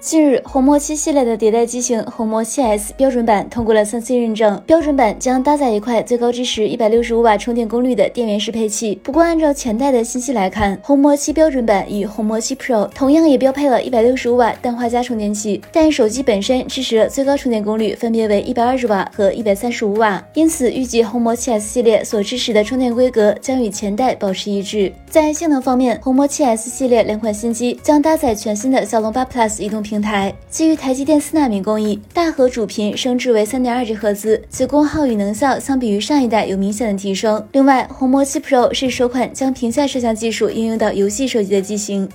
近日，红魔七系列的迭代机型红魔七 S 标准版通过了三 C 认证。标准版将搭载一块最高支持一百六十五瓦充电功率的电源适配器。不过，按照前代的信息来看，红魔七标准版与红魔七 Pro 同样也标配了一百六十五瓦氮化镓充电器，但手机本身支持的最高充电功率分别为一百二十瓦和一百三十五瓦，因此预计红魔七 S 系列所支持的充电规格将与前代保持一致。在性能方面，红魔七 S 系列两款新机将搭载全新的骁龙八 Plus 移动平台，基于台积电四纳米工艺，大核主频升至为三点二 G 赫兹，其功耗与能效相比于上一代有明显的提升。另外，红魔七 Pro 是首款将屏下摄像技术应用到游戏手机的机型。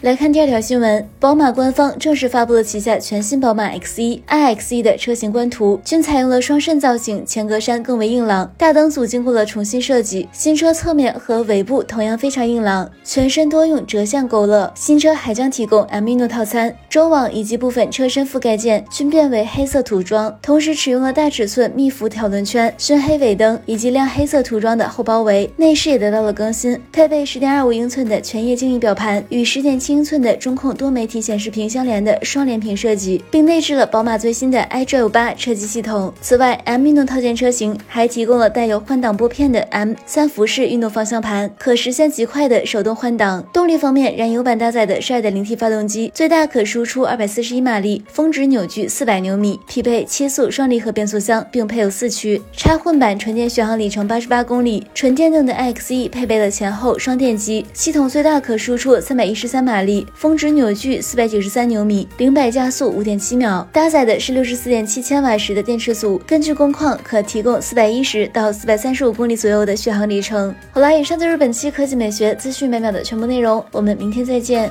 来看第二条新闻，宝马官方正式发布了旗下全新宝马 X1、iX1 的车型官图，均采用了双肾造型，前格栅更为硬朗，大灯组经过了重新设计，新车侧面和尾部同样非常硬朗，全身多用折向勾勒。新车还将提供 M i n o 套餐，中网以及部分车身覆盖件均变为黑色涂装，同时使用了大尺寸密辐条轮圈、熏黑尾灯以及亮黑色涂装的后包围。内饰也得到了更新，配备十点二五英寸的全液晶仪表盘与十点英寸的中控多媒体显示屏相连的双联屏设计，并内置了宝马最新的 iDrive 八车机系统。此外，M 运动套件车型还提供了带有换挡拨片的 M 三辐式运动方向盘，可实现极快的手动换挡。动力方面，燃油版搭载的是 2.0T 发动机，最大可输出241马力，峰值扭矩400牛米，匹配七速双离合变速箱，并配有四驱。插混版纯电续航里程88公里，纯电动的 XE 配备了前后双电机，系统最大可输出313马。马力，峰值扭矩四百九十三牛米，零百加速五点七秒，搭载的是六十四点七千瓦时的电池组，根据工况可提供四百一十到四百三十五公里左右的续航里程。好啦，以上就是本期科技美学资讯每秒的全部内容，我们明天再见。